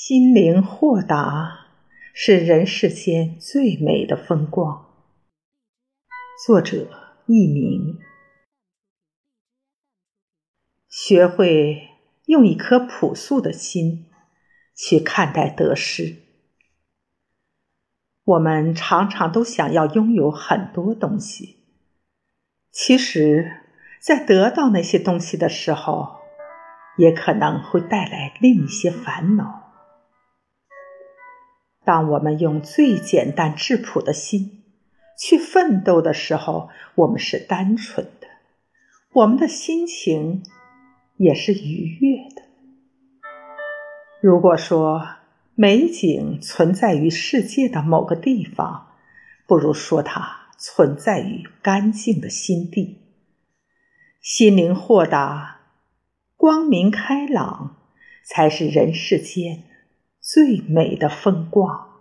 心灵豁达是人世间最美的风光。作者佚名。学会用一颗朴素的心去看待得失。我们常常都想要拥有很多东西，其实，在得到那些东西的时候，也可能会带来另一些烦恼。当我们用最简单质朴的心去奋斗的时候，我们是单纯的，我们的心情也是愉悦的。如果说美景存在于世界的某个地方，不如说它存在于干净的心地。心灵豁达、光明开朗，才是人世间。最美的风光。